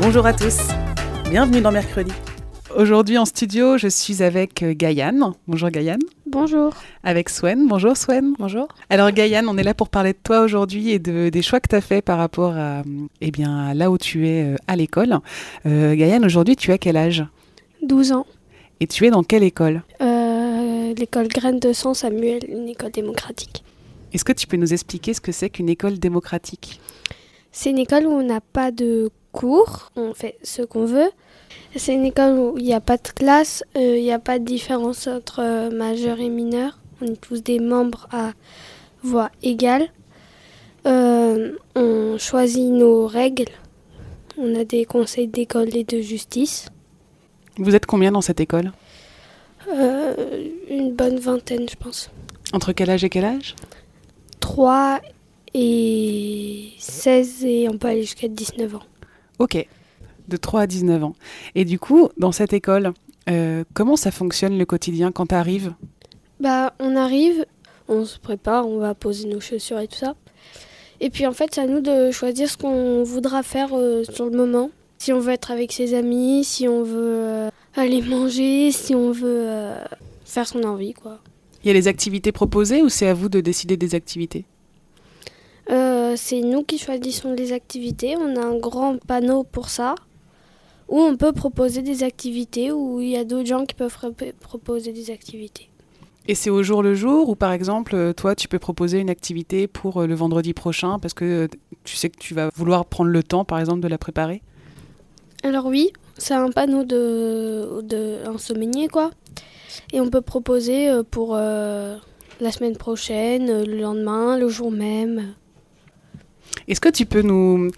Bonjour à tous, bienvenue dans Mercredi. Aujourd'hui en studio, je suis avec euh, Gaïane. Bonjour Gaïane. Bonjour. Avec Swen. Bonjour Swen. Bonjour. Alors Gaïane, on est là pour parler de toi aujourd'hui et de, des choix que tu as fait par rapport à, eh bien, là où tu es euh, à l'école. Euh, Gaïane, aujourd'hui, tu as quel âge? 12 ans. Et tu es dans quelle école? Euh, L'école Graine de Sang Samuel, une école démocratique. Est-ce que tu peux nous expliquer ce que c'est qu'une école démocratique? C'est une école où on n'a pas de cours, on fait ce qu'on veut. C'est une école où il n'y a pas de classe, euh, il n'y a pas de différence entre euh, majeurs et mineurs. On est tous des membres à voix égale. Euh, on choisit nos règles. On a des conseils d'école et de justice. Vous êtes combien dans cette école? Euh, une bonne vingtaine, je pense. Entre quel âge et quel âge? 3 et 16 et on peut aller jusqu'à 19 ans. Ok, de 3 à 19 ans. Et du coup, dans cette école, euh, comment ça fonctionne le quotidien quand tu arrives Bah, on arrive, on se prépare, on va poser nos chaussures et tout ça. Et puis en fait, c'est à nous de choisir ce qu'on voudra faire euh, sur le moment. Si on veut être avec ses amis, si on veut euh, aller manger, si on veut euh, faire son envie, quoi. Il y a les activités proposées ou c'est à vous de décider des activités? Euh, c'est nous qui choisissons les activités. On a un grand panneau pour ça, où on peut proposer des activités, où il y a d'autres gens qui peuvent proposer des activités. Et c'est au jour le jour ou par exemple, euh, toi, tu peux proposer une activité pour euh, le vendredi prochain parce que tu sais que tu vas vouloir prendre le temps, par exemple, de la préparer? Alors oui, c'est un panneau de, de un quoi. Et on peut proposer pour euh, la semaine prochaine, le lendemain, le jour même. Est-ce que tu peux nous,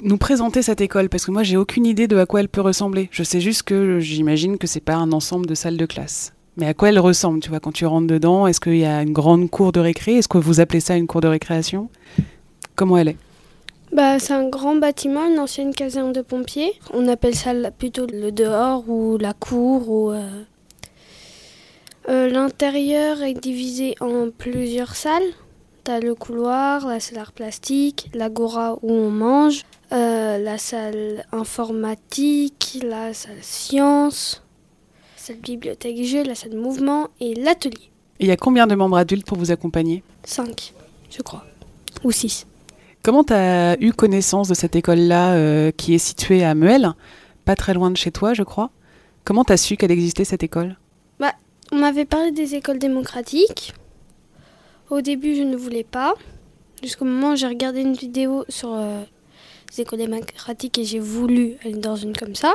nous présenter cette école? Parce que moi, j'ai aucune idée de à quoi elle peut ressembler. Je sais juste que j'imagine que c'est pas un ensemble de salles de classe. Mais à quoi elle ressemble, tu vois, quand tu rentres dedans? Est-ce qu'il y a une grande cour de récré? Est-ce que vous appelez ça une cour de récréation? Comment elle est? Bah, c'est un grand bâtiment, une ancienne caserne de pompiers. On appelle ça plutôt le dehors ou la cour. Ou, euh, euh, L'intérieur est divisé en plusieurs salles. T'as le couloir, la salle art plastique, l'agora où on mange, euh, la salle informatique, la salle sciences, la salle bibliothèque jeux, la salle mouvement et l'atelier. Et il y a combien de membres adultes pour vous accompagner? 5, je crois. Ou 6. Comment tu as eu connaissance de cette école-là euh, qui est située à Meul, pas très loin de chez toi, je crois? Comment tu as su qu'elle existait, cette école? On m'avait parlé des écoles démocratiques. Au début, je ne voulais pas. Jusqu'au moment où j'ai regardé une vidéo sur euh, les écoles démocratiques et j'ai voulu aller dans une comme ça.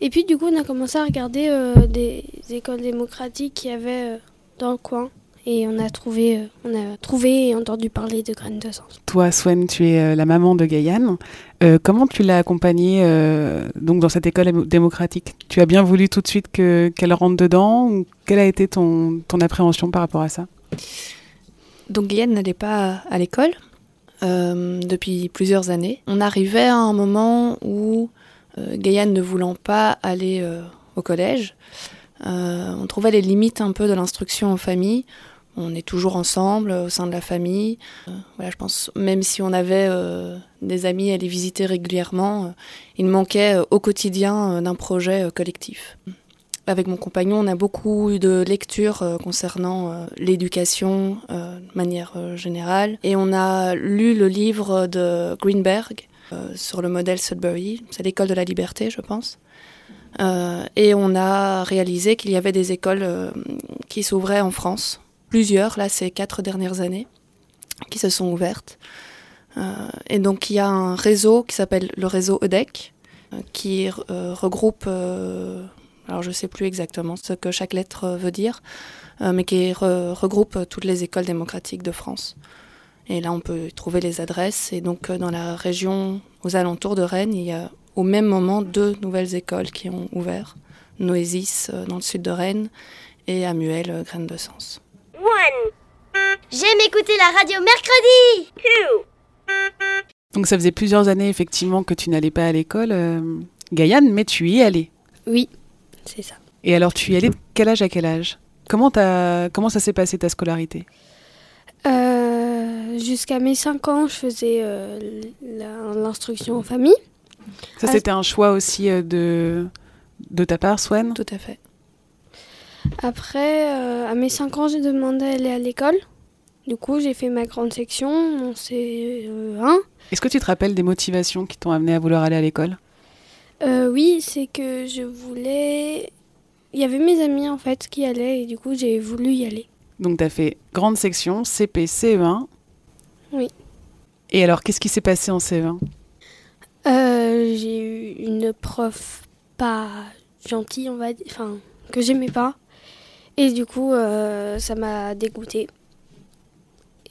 Et puis, du coup, on a commencé à regarder euh, des écoles démocratiques qu'il y avait euh, dans le coin. Et on a trouvé, on a trouvé et entendu parler de Graines de Sens. Toi, Swen, tu es la maman de Gaïane. Comment tu l'as accompagnée donc dans cette école émo- démocratique? Tu as bien voulu tout de suite que- qu'elle rentre dedans Quelle a été ton appréhension par rapport à ça? Donc Guyane n'allait pas à l'école euh, depuis plusieurs années. On arrivait à un moment où euh, ne voulant pas aller euh, au collège, euh, on trouvait les limites un peu de l'instruction en famille. On est toujours ensemble au sein de la famille. Voilà, je pense même si on avait des amis à les visiter régulièrement, il manquait au quotidien d'un projet collectif. Avec mon compagnon, on a beaucoup eu de lectures euh, concernant euh, l'éducation euh, de manière générale. Et on a lu le livre de Greenberg sur le modèle Sudbury. C'est l'école de la liberté, je pense. Et on a réalisé qu'il y avait des écoles qui s'ouvraient en France. Plusieurs, là, ces quatre dernières années, qui se sont ouvertes. Et donc, il y a un réseau qui s'appelle le réseau EDEC, qui regroupe alors je ne sais plus exactement ce que chaque lettre euh, veut dire, euh, mais qui re- regroupe euh, toutes les écoles démocratiques de France. Et là, on peut trouver les adresses. Et donc, dans la région aux alentours de Rennes, il y a au même moment deux nouvelles écoles qui ont ouvert. Noésis dans le sud de Rennes et Amuel, Graines de Sens. J'aime écouter la radio mercredi. Donc ça faisait plusieurs années effectivement que tu n'allais pas à l'école, euh, Gaïane, mais tu y allais. Oui, c'est ça. Et alors tu y allais de quel âge à quel âge? Comment, as, comment ça s'est passé ta scolarité? Euh, Jusqu'à mes 5 ans, je faisais euh, l'instruction en famille. Ça c'était un choix aussi de, de ta part, Swan? Tout à fait. Après, à mes 5 ans, j'ai demandé à aller à l'école. Du coup, j'ai fait ma grande section, mon C1. Est-ce que tu te rappelles des motivations qui t'ont amené à vouloir aller à l'école? Euh, Oui, c'est que je voulais. Il y avait mes amis en fait qui allaient et du coup, j'ai voulu y aller. Donc, tu as fait grande section, CP, CE1. Oui. Et alors, qu'est-ce qui s'est passé en CE1 euh, J'ai eu une prof pas gentille, on va dire, enfin, que j'aimais pas. Et du coup, euh, ça m'a dégoûtée.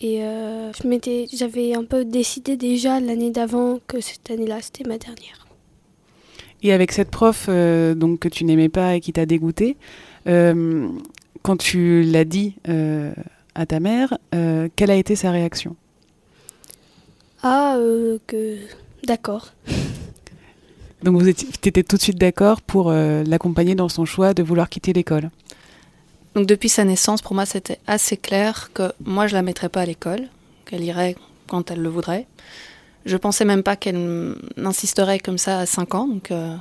Et je m'étais, j'avais un peu décidé déjà l'année d'avant que cette année-là, c'était ma dernière. Et avec cette prof euh, donc, que tu n'aimais pas et qui t'a dégoûté, euh, quand tu l'as dit à ta mère, quelle a été sa réaction? Ah, que d'accord. Donc vous étiez tout de suite d'accord pour l'accompagner dans son choix de vouloir quitter l'école? Donc depuis sa naissance, pour moi, c'était assez clair que moi, je la mettrais pas à l'école, qu'elle irait quand elle le voudrait. Je pensais même pas qu'elle insisterait comme ça à 5 ans. Donc euh,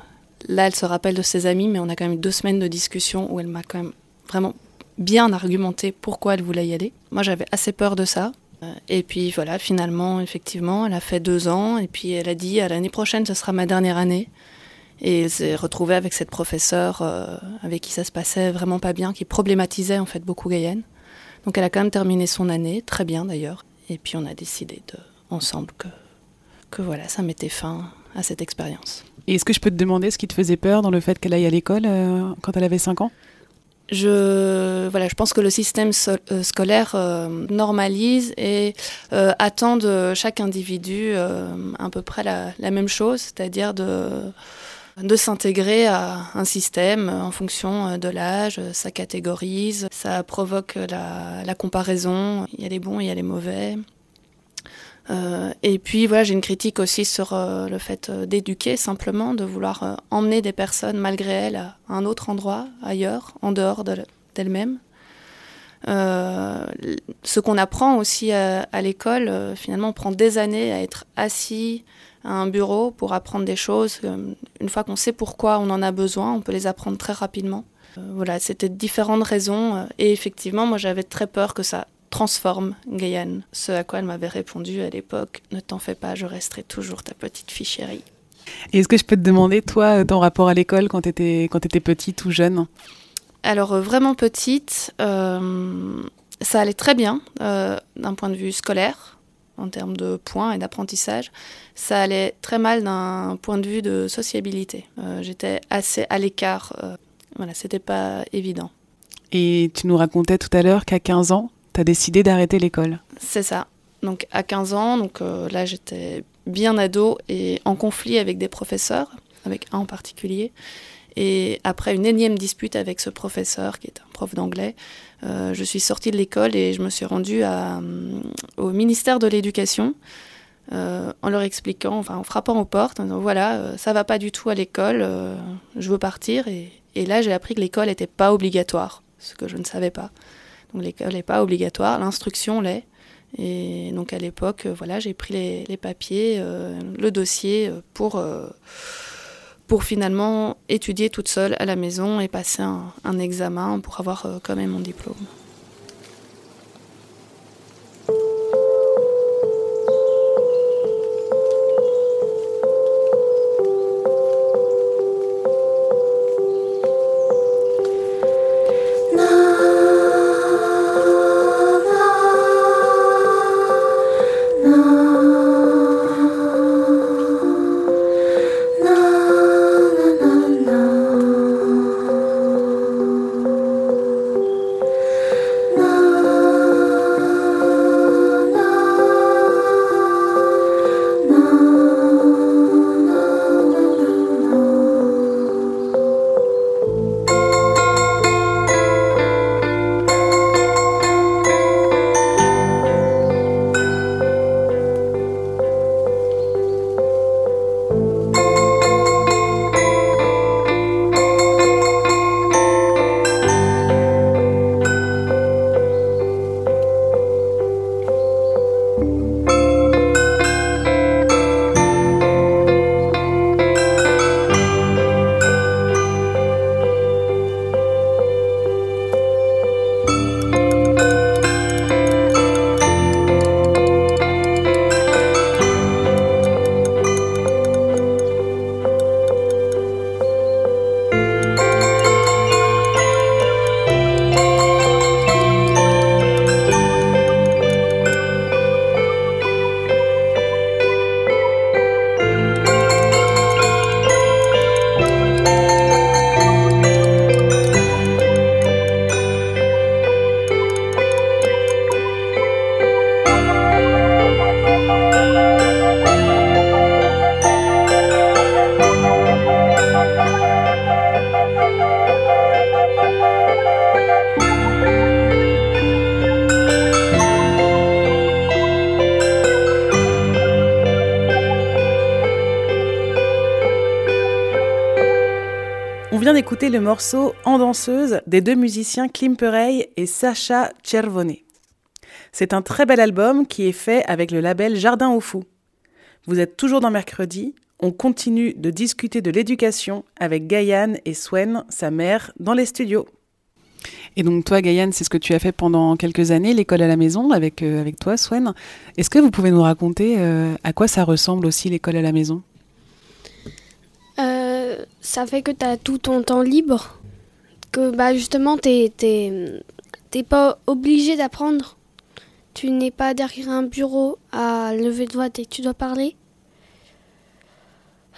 là, elle se rappelle de ses amis, mais on a quand même eu deux semaines de discussion où elle m'a quand même vraiment bien argumenté pourquoi elle voulait y aller. Moi, j'avais assez peur de ça. Euh, et puis voilà, finalement, effectivement, elle a fait deux ans, et puis elle a dit à l'année prochaine, ce sera ma dernière année. Et elle s'est retrouvée avec cette professeure euh, avec qui ça se passait vraiment pas bien, qui problématisait en fait beaucoup Gaïenne. Donc elle a quand même terminé son année, très bien d'ailleurs. Et puis on a décidé ensemble que, que voilà, ça mettait fin à cette expérience. Et est-ce que je peux te demander ce qui te faisait peur dans le fait qu'elle aille à l'école euh, quand elle avait 5 ans? Je, voilà, je pense que le système euh, scolaire normalise et attend de chaque individu à peu près la, la même chose, c'est-à-dire de de s'intégrer à un système en fonction euh, de l'âge, ça catégorise, ça provoque la, comparaison, il y a les bons, il y a les mauvais. Euh, et puis voilà, j'ai une critique aussi sur euh, le fait d'éduquer simplement, de vouloir emmener des personnes malgré elles à un autre endroit, ailleurs, en dehors d'elles-mêmes. ce qu'on apprend aussi à, à l'école, finalement, on prend des années à être assis à un bureau pour apprendre des choses. Une fois qu'on sait pourquoi on en a besoin, on peut les apprendre très rapidement. Euh, voilà, c'était différentes raisons. Euh, et effectivement, moi, j'avais très peur que ça transforme Gaïane. Ce à quoi elle m'avait répondu à l'époque Ne t'en fais pas, je resterai toujours ta petite fille chérie. Et est-ce que je peux te demander, toi, ton rapport à l'école quand tu étais, quand étais petite ou jeune? Alors, euh, vraiment petite, ça allait très bien d'un point de vue scolaire en termes de points et d'apprentissage, ça allait très mal d'un point de vue de sociabilité. Euh, j'étais assez à l'écart. Euh, voilà, c'était pas évident. Et tu nous racontais tout à l'heure qu'à 15 ans, tu as décidé d'arrêter l'école. C'est ça. Donc à 15 ans, donc euh, là j'étais bien ado et en conflit avec des professeurs, avec un en particulier. Et après une énième dispute avec ce professeur, qui est un prof d'anglais, euh, je suis sortie de l'école et je me suis rendue euh, au ministère de l'Éducation en leur expliquant, enfin en frappant aux portes, en disant voilà, ça va pas du tout à l'école, je veux partir. Et, et là, j'ai appris que l'école n'était pas obligatoire, ce que je ne savais pas. Donc l'école n'est pas obligatoire, l'instruction l'est. Et donc à l'époque, voilà, j'ai pris les, papiers, le dossier pour pour finalement étudier toute seule à la maison et passer un, examen pour avoir euh, quand même mon diplôme. Le morceau En danseuse des deux musiciens Klimperey et Sacha Cervone. C'est un très bel album qui est fait avec le label Jardin au Fou. Vous êtes toujours dans mercredi, on continue de discuter de l'éducation avec Gaïane et Swen, sa mère, dans les studios. Et donc toi, Gaïane, c'est ce que tu as fait pendant quelques années, l'école à la maison, avec, euh, avec toi, Swen. Est-ce que vous pouvez nous raconter euh, à quoi ça ressemble aussi l'école à la maison? Ça fait que tu as tout ton temps libre. Que bah, justement, tu n'es pas obligé d'apprendre. Tu n'es pas derrière un bureau à lever le doigt et tu dois parler.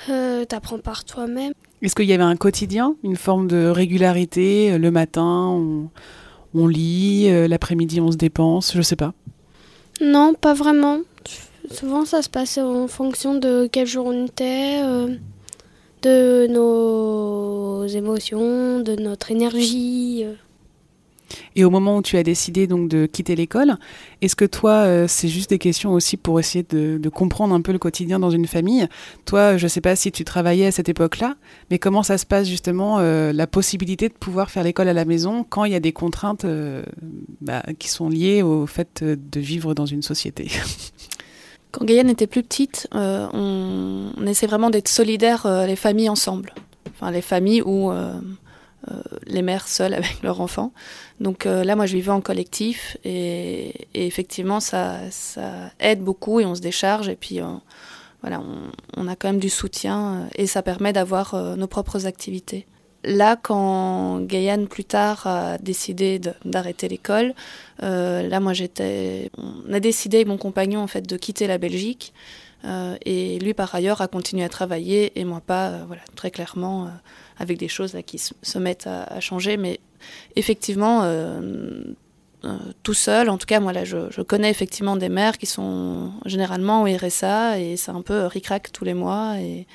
Euh, tu apprends par toi-même. Est-ce qu'il y avait un quotidien, une forme de régularité Le matin, on, on lit, euh, l'après-midi, on se dépense, je sais pas? Non, pas vraiment. Souvent, ça se passe en fonction de quel jour on était, euh, de nos émotions, de notre énergie. euh. Et au moment où tu as décidé donc de quitter l'école, est-ce que toi, euh, c'est juste des questions aussi pour essayer de, comprendre un peu le quotidien dans une famille? Toi, je sais pas si tu travaillais à cette époque-là, mais comment ça se passe justement euh, la possibilité de pouvoir faire l'école à la maison quand il y a des contraintes bah, qui sont liées au fait de vivre dans une société? Quand Gaïane était plus petite, euh, on, on essaie vraiment d'être solidaires, euh, les familles ensemble. Enfin, les familles ou euh, euh, les mères seules avec leurs enfants. Donc euh, là, moi, je vivais en collectif et, et effectivement, ça, ça aide beaucoup et on se décharge. Et puis, euh, voilà, on, on a quand même du soutien et ça permet d'avoir nos propres activités. Là, quand Gaïane plus tard a décidé d'arrêter l'école, euh, là, moi, j'étais. On a décidé mon compagnon en fait de quitter la Belgique. Euh, et lui, par ailleurs, a continué à travailler et moi pas, euh, voilà, très clairement, avec des choses qui se, mettent à, changer. Mais effectivement, tout seul, en tout cas, moi là, je, je connais effectivement des mères qui sont généralement au RSA et c'est un peu ric-rac tous les mois. Et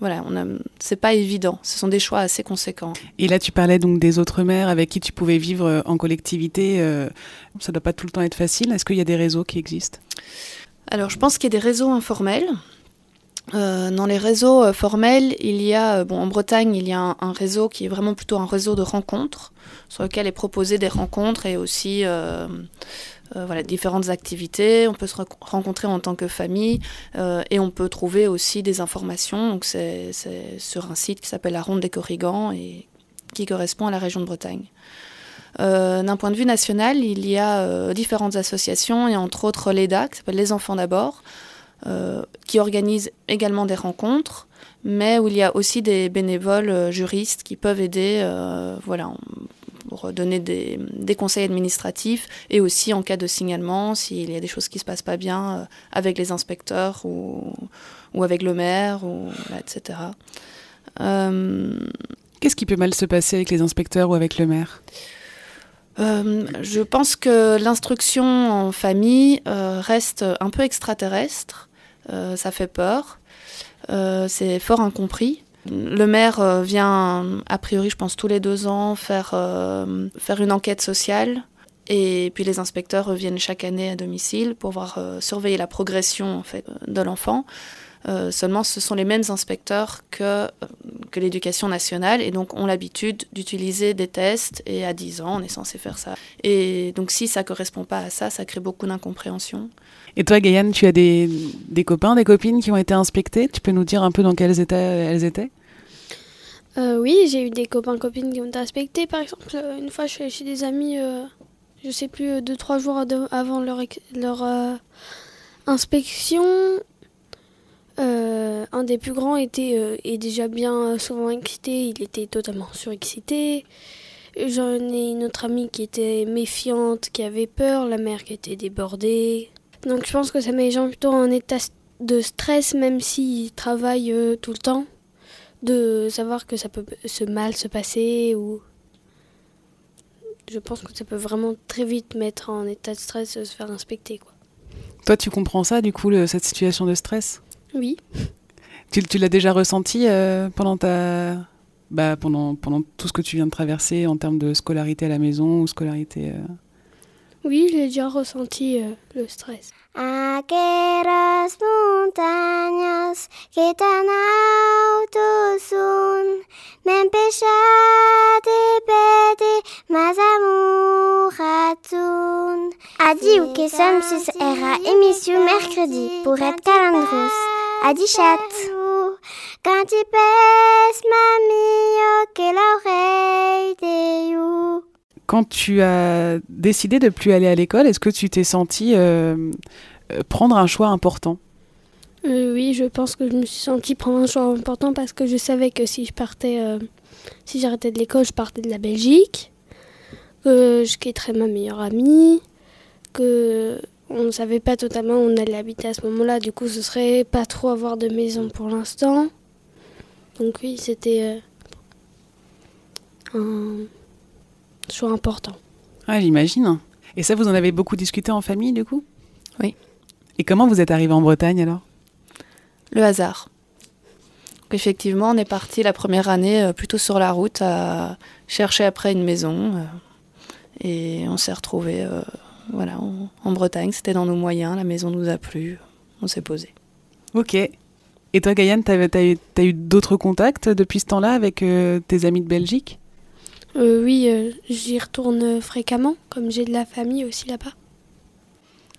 voilà, on a, c'est pas évident. Ce sont des choix assez conséquents. Et là, tu parlais donc des autres mères avec qui tu pouvais vivre euh, en collectivité. euh, ça doit pas tout le temps être facile. Est-ce qu'il y a des réseaux qui existent? Alors, je pense qu'il y a des réseaux informels. Euh, dans les réseaux formels, il y a, bon, en Bretagne, il y a un, un réseau qui est vraiment plutôt un réseau de rencontres, sur lequel est proposé des rencontres et aussi euh, euh, voilà, différentes activités. On peut se rencontrer en tant que famille euh, et on peut trouver aussi des informations. C'est sur un site qui s'appelle la Ronde des Corrigans et qui correspond à la région de Bretagne. Euh, D'un point de vue national, il y a différentes associations et entre autres l'EDA, qui s'appelle Les Enfants d'abord, qui organise également des rencontres, mais où il y a aussi des bénévoles juristes qui peuvent aider, voilà, pour donner des, des conseils administratifs et aussi en cas de signalement, s'il y a des choses qui se passent pas bien euh, avec les inspecteurs ou, ou avec le maire, ou, etc. Euh, Qu'est-ce qui peut mal se passer avec les inspecteurs ou avec le maire? Euh, je pense que l'instruction en famille euh, reste un peu extraterrestre. Euh, ça fait peur. C'est fort incompris. Le maire euh, vient, a priori, je pense, tous les deux ans faire, euh, faire une enquête sociale. Et puis les inspecteurs reviennent chaque année à domicile pour voir euh, surveiller la progression de l'enfant. Euh, seulement, ce sont les mêmes inspecteurs que, euh, que l'éducation nationale et donc ont l'habitude d'utiliser des tests et à 10 ans, on est censé faire ça. Et donc, si ça correspond pas à ça, ça crée beaucoup d'incompréhension. Et toi, Gaïane, tu as des, des copains, des copines qui ont été inspectés Tu peux nous dire un peu dans quels états elles étaient? Euh, oui, j'ai eu des copains copines qui ont été inspectés. Par exemple, une fois, je suis allée chez des amis, euh, je sais plus, euh, deux trois jours de- avant leur euh, inspection. Euh, un des plus grands était euh, déjà bien souvent excité. Il était totalement surexcité. J'en ai une autre amie qui était méfiante, qui avait peur. La mère qui était débordée. Donc je pense que ça met les gens plutôt en état de stress, même s'ils travaillent euh, tout le temps de savoir que ça peut se mal se passer ou je pense que ça peut vraiment très vite mettre en état de stress se faire inspecter quoi. Toi, tu comprends ça, du coup, cette situation de stress? Oui. Tu, tu l'as déjà ressenti euh, pendant ta... Bah, pendant, pendant tout ce que tu viens de traverser en termes de scolarité à la maison ou scolarité... euh, Oui, j'ai déjà ressenti euh, le stress. Aqueras montañas que tan alto son, me Adi ou kesam sus era émission mercredi pour être calandros. Chat. Quand tu pèses mamie que l'oreille de you. Quand tu as décidé de plus aller à l'école, est-ce que tu t'es senti euh, euh, prendre un choix important? Euh, oui, je pense que je me suis sentie prendre un choix important parce que je savais que si je partais, euh, si j'arrêtais de l'école, je partais de la Belgique, que je quitterais ma meilleure amie, que on ne savait pas totalement où on allait habiter à ce moment-là. Du coup, ce serait pas trop avoir de maison pour l'instant. Donc oui, c'était euh, un choix important. Ah, j'imagine. Et ça, vous en avez beaucoup discuté en famille, du coup? Oui. Et comment vous êtes arrivé en Bretagne alors? Le hasard. Donc, effectivement, on est parti la première année euh, plutôt sur la route à chercher après une maison. euh, et on s'est retrouvés euh, voilà, en, en Bretagne. C'était dans nos moyens. La maison nous a plu. On s'est posé. Ok. Et toi, Gaïane, t'as as eu, d'autres contacts depuis ce temps-là avec euh, tes amis de Belgique? Euh, oui, euh, j'y retourne fréquemment, comme j'ai de la famille aussi là-bas.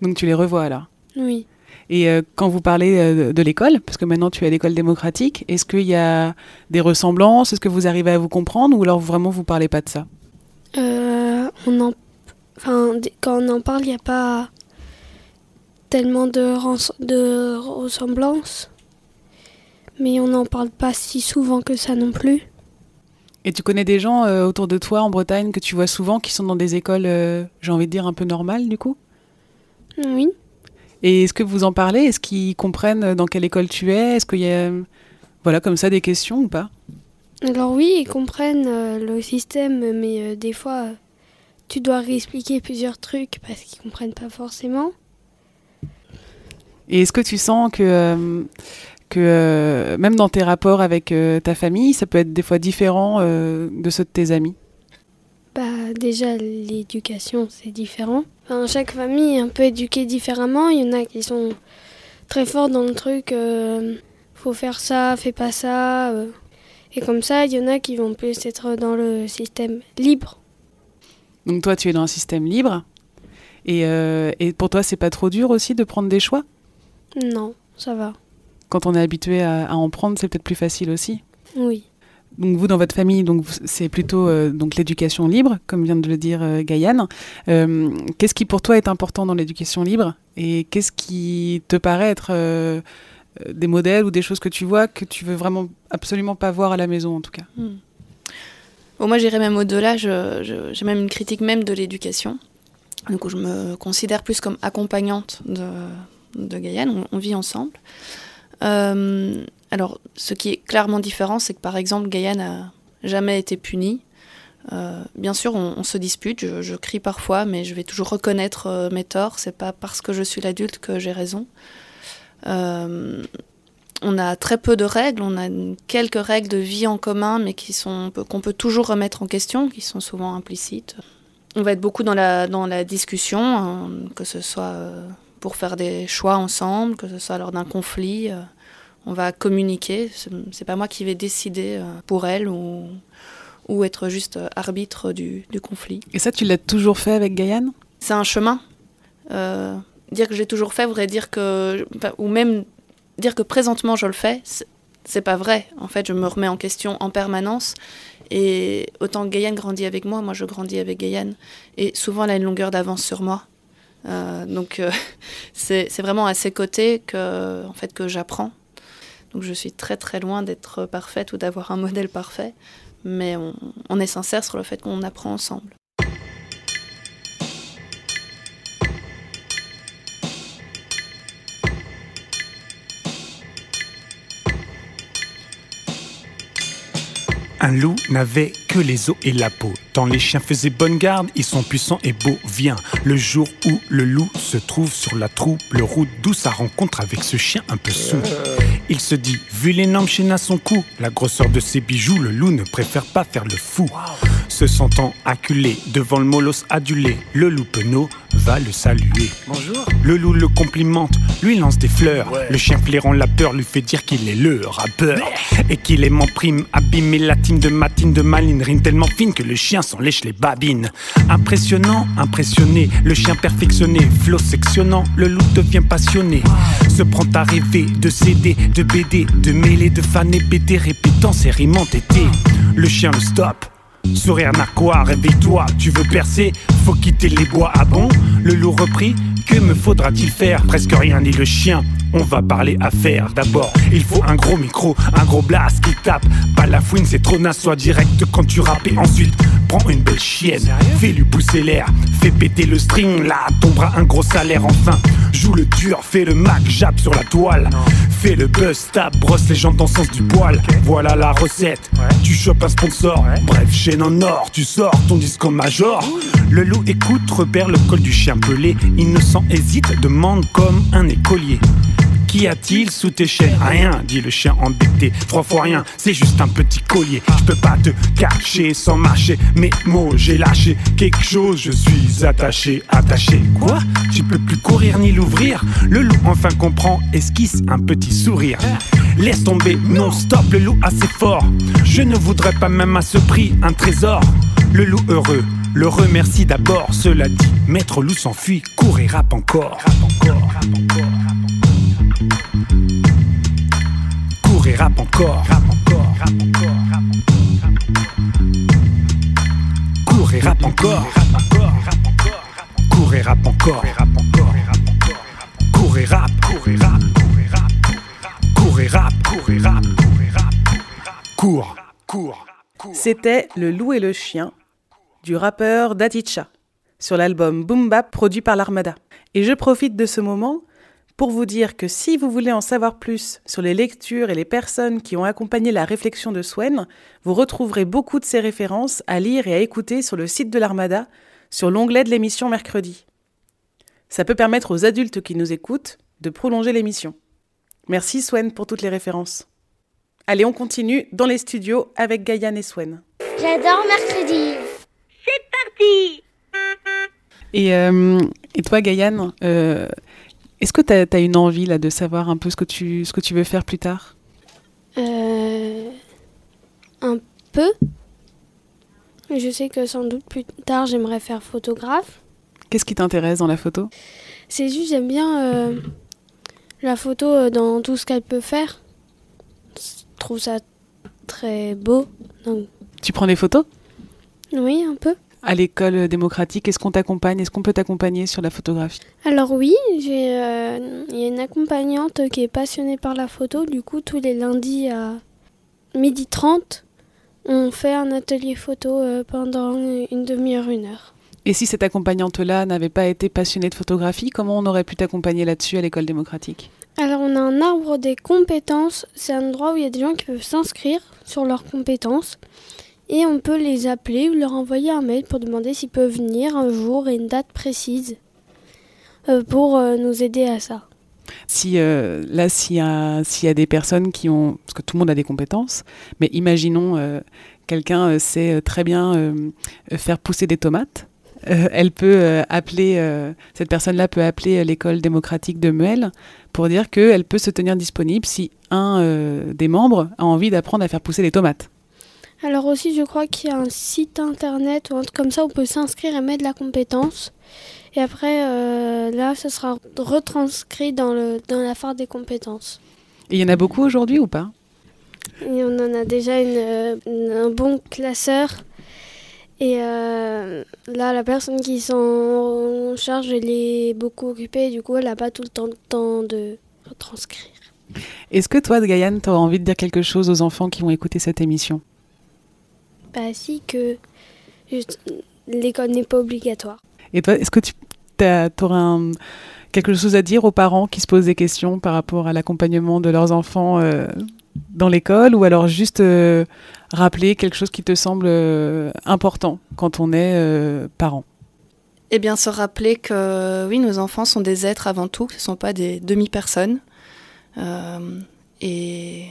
Donc tu les revois alors? Oui. Et euh, quand vous parlez euh, de l'école, parce que maintenant tu es à l'école démocratique, est-ce qu'il y a des ressemblances? Est-ce que vous arrivez à vous comprendre ou alors vraiment vous parlez pas de ça? Euh, on en... enfin, quand on en parle, il n'y a pas tellement de, de ressemblances. Mais on n'en parle pas si souvent que ça non plus. Et tu connais des gens euh, autour de toi en Bretagne que tu vois souvent qui sont dans des écoles, euh, j'ai envie de dire, un peu normales du coup? Oui. Et est-ce que vous en parlez? Est-ce qu'ils comprennent euh, dans quelle école tu es? Est-ce qu'il y a, voilà, comme ça des questions ou pas? Alors oui, ils comprennent euh, le système, mais des fois, tu dois réexpliquer plusieurs trucs parce qu'ils comprennent pas forcément. Et est-ce que tu sens que, euh, que euh, même dans tes rapports avec euh, ta famille, ça peut être des fois différent de ceux de tes amis? Bah déjà l'éducation c'est différent. Enfin, chaque famille est un peu éduquée différemment. Il y en a qui sont très forts dans le truc faut faire ça, fais pas ça. Et comme ça, il y en a qui vont plus être dans le système libre. Donc toi, tu es dans un système libre. Et, euh, et pour toi, c'est pas trop dur aussi de prendre des choix? Non, ça va. Quand on est habitué à, à en prendre, c'est peut-être plus facile aussi. Oui. Donc vous, dans votre famille, donc c'est plutôt euh, donc l'éducation libre, comme vient de le dire euh, Gaïane. Euh, qu'est-ce qui pour toi est important dans l'éducation libre? Et qu'est-ce qui te paraît être des modèles ou des choses que tu vois que tu veux vraiment absolument pas voir à la maison en tout cas? Moi, j'irais même au-delà. J'ai même une critique même de l'éducation. Du coup, je me considère plus comme accompagnante de, de Gaïane. On, vit ensemble. Euh, alors, ce qui est clairement différent, c'est que par exemple, Gaïane n'a jamais été punie. Euh, bien sûr, on, se dispute. Je, crie parfois, mais je vais toujours reconnaître euh, mes torts. C'est pas parce que je suis l'adulte que j'ai raison. On a très peu de règles, on a quelques règles de vie en commun, mais qui sont qu'on peut toujours remettre en question, qui sont souvent implicites. On va être beaucoup dans la, dans la discussion, hein, que ce soit euh, pour faire des choix ensemble, que ce soit lors d'un conflit. euh, on va communiquer. C'est- pas moi qui vais décider euh, pour elle ou, ou être juste arbitre du, du conflit. Et ça, tu l'as toujours fait avec Gaïane C'est un chemin. Euh, dire que j'ai toujours fait voudrait dire que, ou même dire que présentement je le fais, c'est- pas vrai. En fait, je me remets en question en permanence. Et autant Gaïane grandit avec moi, moi je grandis avec Gaïane. Et souvent elle a une longueur d'avance sur moi. Euh, donc euh, c'est c'est vraiment à ses côtés que, en fait, que j'apprends. Donc je suis très très loin d'être parfaite ou d'avoir un modèle parfait. Mais on, on est sincère sur le fait qu'on apprend ensemble. Un loup n'avait que les os et la peau. Tant les chiens faisaient bonne garde, ils sont puissants et beaux. Vient le jour où le loup se trouve sur la trouble route d'où sa rencontre avec ce chien un peu sous. Il se dit, vu l'énorme chaîne à son cou, la grosseur de ses bijoux, le loup ne préfère pas faire le fou. Se sentant acculé devant le molosse adulé, le loup penaud va le saluer. Bonjour. Le loup le complimente, lui lance des fleurs. Le chien flairant la peur lui fait dire qu'il est le rappeur. Et qu'il aime en prime, abîmer la team de Matine de Maline. Rime tellement fine que le chien s'en lèche les babines. Impressionnant, impressionné, le chien perfectionné, flow sectionnant, le loup devient passionné. Se prend à rêver de CD, de BD, de mêlée, de fans et BD, répétant ses rimes entêtées. Le chien le stop. Sourire narquois, réveille-toi, tu veux percer Faut quitter les bois, ah bon? Le loup reprit, que me faudra-t-il faire? Presque rien dit le chien, on va parler affaires. D'abord, il faut un gros micro, un gros blast qui tape. Pas la fouine, c'est trop naze, sois direct quand tu rappes. Et ensuite, prends une belle chienne, fais-lui pousser l'air, fais péter le string, là tombera un gros salaire. Enfin, joue le dur, fais le mac, jappe sur la toile. Fais le buzz, tape, brosse les jambes dans le sens du poil. Voilà la recette, tu chopes un sponsor. Bref, chaîne en or, tu sors ton disque en major. Le loup écoute, repère le col du chien pelé. Innocent hésite, demande comme un écolier. Qu'y a-t-il sous tes chaînes? Rien, dit le chien embêté. Trois fois rien, c'est juste un petit collier. Je peux pas te cacher sans marcher. Mes mots, j'ai lâché quelque chose. Je suis attaché, attaché. Quoi? Tu peux plus courir ni l'ouvrir. Le loup enfin comprend, esquisse un petit sourire. Laisse tomber, non stop, le loup assez fort. Je ne voudrais pas même à ce prix un trésor. Le loup heureux. Le remercie d'abord, cela dit, maître loup s'enfuit, court et rappe encore. Encore. Court et rappe encore. Court et rappe encore. Court et rappe. Court et rappe. Court et rappe. Court et rappe. Court. Court. C'était Le loup et le chien du rappeur Daticha sur l'album Boom Bap produit par l'Armada. Et je profite de ce moment pour vous dire que si vous voulez en savoir plus sur les lectures et les personnes qui ont accompagné la réflexion de Swen, vous retrouverez beaucoup de ces références à lire et à écouter sur le site de l'Armada, sur l'onglet de l'émission mercredi. Ça peut permettre aux adultes qui nous écoutent de prolonger l'émission. Merci Swen pour toutes les références. Allez, on continue dans les studios avec Gaïane et Swen. J'adore mercredi. C'est parti Et, euh, et toi, Gaïane, euh, est-ce que tu as, une envie là, de savoir un peu ce que tu, ce que tu veux faire plus tard? Euh, un peu. Je sais que sans doute plus tard j'aimerais faire photographe. Qu'est-ce qui t'intéresse dans la photo? C'est juste j'aime bien euh, la photo euh, dans tout ce qu'elle peut faire. Je trouve ça très beau. Donc, Tu prends des photos? Oui, un peu. À l'école démocratique, est-ce qu'on t'accompagne? Est-ce qu'on peut t'accompagner sur la photographie? Alors oui, j'ai euh, il y a une accompagnante qui est passionnée par la photo. Du coup, tous les lundis à midi 30, on fait un atelier photo euh, pendant une demi-heure, une heure. Et si cette accompagnante-là n'avait pas été passionnée de photographie, comment on aurait pu t'accompagner là-dessus à l'école démocratique? Alors on a un arbre des compétences. C'est un endroit où il y a des gens qui peuvent s'inscrire sur leurs compétences. Et on peut les appeler ou leur envoyer un mail pour demander s'ils peuvent venir un jour et une date précise euh, pour euh, nous aider à ça. Si euh, là, s'il y, a- a des personnes qui ont, parce que tout le monde a des compétences, mais imaginons quelqu'un sait très bien faire pousser des tomates. Elle peut appeler, cette personne-là peut appeler l'école démocratique de Muel pour dire qu'elle peut se tenir disponible si un des membres a envie d'apprendre à faire pousser des tomates. Alors aussi, je crois qu'il y a un site internet ou un truc comme ça où on peut s'inscrire et mettre la compétence. Et après, euh, là, ça sera retranscrit dans, le, dans la phare des compétences. Et il y en a beaucoup aujourd'hui ou pas? Et on en a déjà une, euh, une- un bon classeur. Et euh, là, la personne qui s'en charge, elle est beaucoup occupée. Du coup, elle n'a pas tout le temps, le temps de retranscrire. Est-ce que toi, Gaïane, tu auras envie de dire quelque chose aux enfants qui vont écouter cette émission? Bah si, que juste, l'école n'est pas obligatoire. Et toi, est-ce que tu auras quelque chose à dire aux parents qui se posent des questions par rapport à l'accompagnement de leurs enfants euh, dans l'école ou alors juste euh, rappeler quelque chose qui te semble euh, important quand on est euh, parent? Eh bien, se rappeler que oui, nos enfants sont des êtres avant tout, que ce ne sont pas des demi-personnes. Euh, et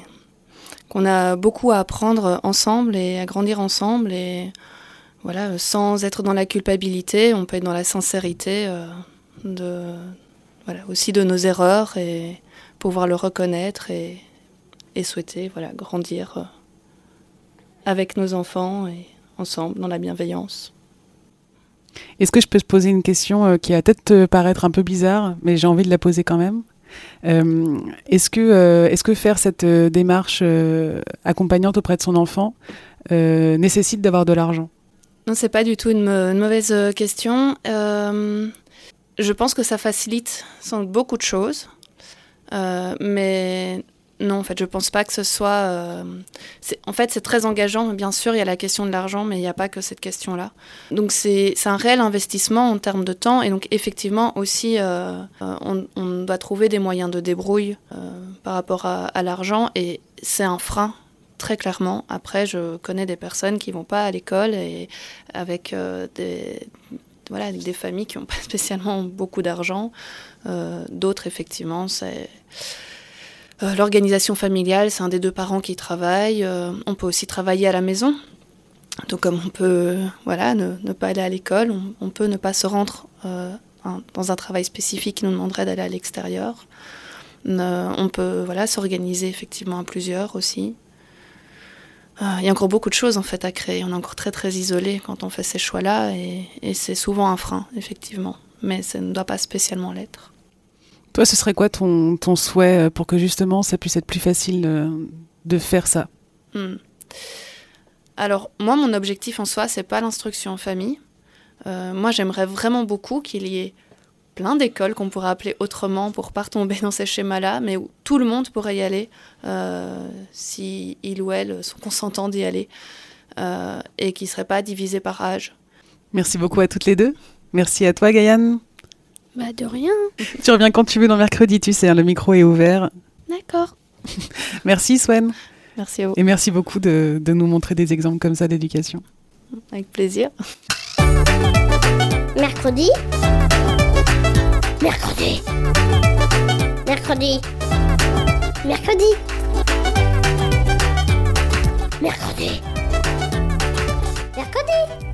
qu'on a beaucoup à apprendre ensemble et à grandir ensemble. Et voilà, sans être dans la culpabilité, on peut être dans la sincérité de, voilà, aussi de nos erreurs et pouvoir le reconnaître et, et souhaiter voilà, grandir avec nos enfants et ensemble dans la bienveillance. Est-ce que je peux te poser une question euh, qui va peut-être te paraître un peu bizarre, mais j'ai envie de la poser quand même? euh, Est-ce que, euh, est que faire cette démarche accompagnante auprès de son enfant nécessite d'avoir de l'argent? Non, c'est pas du tout une, mauvaise question. je pense que ça facilite beaucoup de choses, mais non, en fait, je pense pas que ce soit. Euh, en fait, c'est très engageant. Bien sûr, il y a la question de l'argent, mais il n'y a pas que cette question-là. Donc, c'est un réel investissement en termes de temps. Et donc, effectivement, aussi, euh, on, doit trouver des moyens de débrouille euh, par rapport à, l'argent. Et c'est un frein, très clairement. Après, je connais des personnes qui vont pas à l'école et avec des. Voilà, des familles qui n'ont pas spécialement beaucoup d'argent. D'autres, effectivement, c'est euh, l'organisation familiale, c'est un des deux parents qui travaille. Euh, on peut aussi travailler à la maison. Donc comme on peut voilà, ne, pas aller à l'école, on, peut ne pas se rendre euh, dans un travail spécifique qui nous demanderait d'aller à l'extérieur. on peut voilà, s'organiser effectivement à plusieurs aussi. Il y a encore beaucoup de choses en fait à créer. On est encore très très isolé quand on fait ces choix-là et, et c'est souvent un frein effectivement. Mais ça ne doit pas spécialement l'être. Toi, ce serait quoi ton, ton souhait euh, pour que justement ça puisse être plus facile de, de faire ça hmm. Alors, moi, mon objectif en soi, c'est pas l'instruction en famille. Euh, moi, j'aimerais vraiment beaucoup qu'il y ait plein d'écoles qu'on pourrait appeler autrement pour pas tomber dans ces schémas-là, mais où tout le monde pourrait y aller euh, si il ou elle sont consentants d'y aller euh, et qui ne serait pas divisé par âge. Merci beaucoup à toutes les deux. Merci à toi, Gaïane. Bah de rien. Tu reviens quand tu veux dans mercredi, tu sais, hein, le micro est ouvert. D'accord. merci Swen. Merci à vous. Et merci beaucoup de, de nous montrer des exemples comme ça d'éducation. Avec plaisir. Mercredi. Mercredi. Mercredi. Mercredi. Mercredi. Mercredi.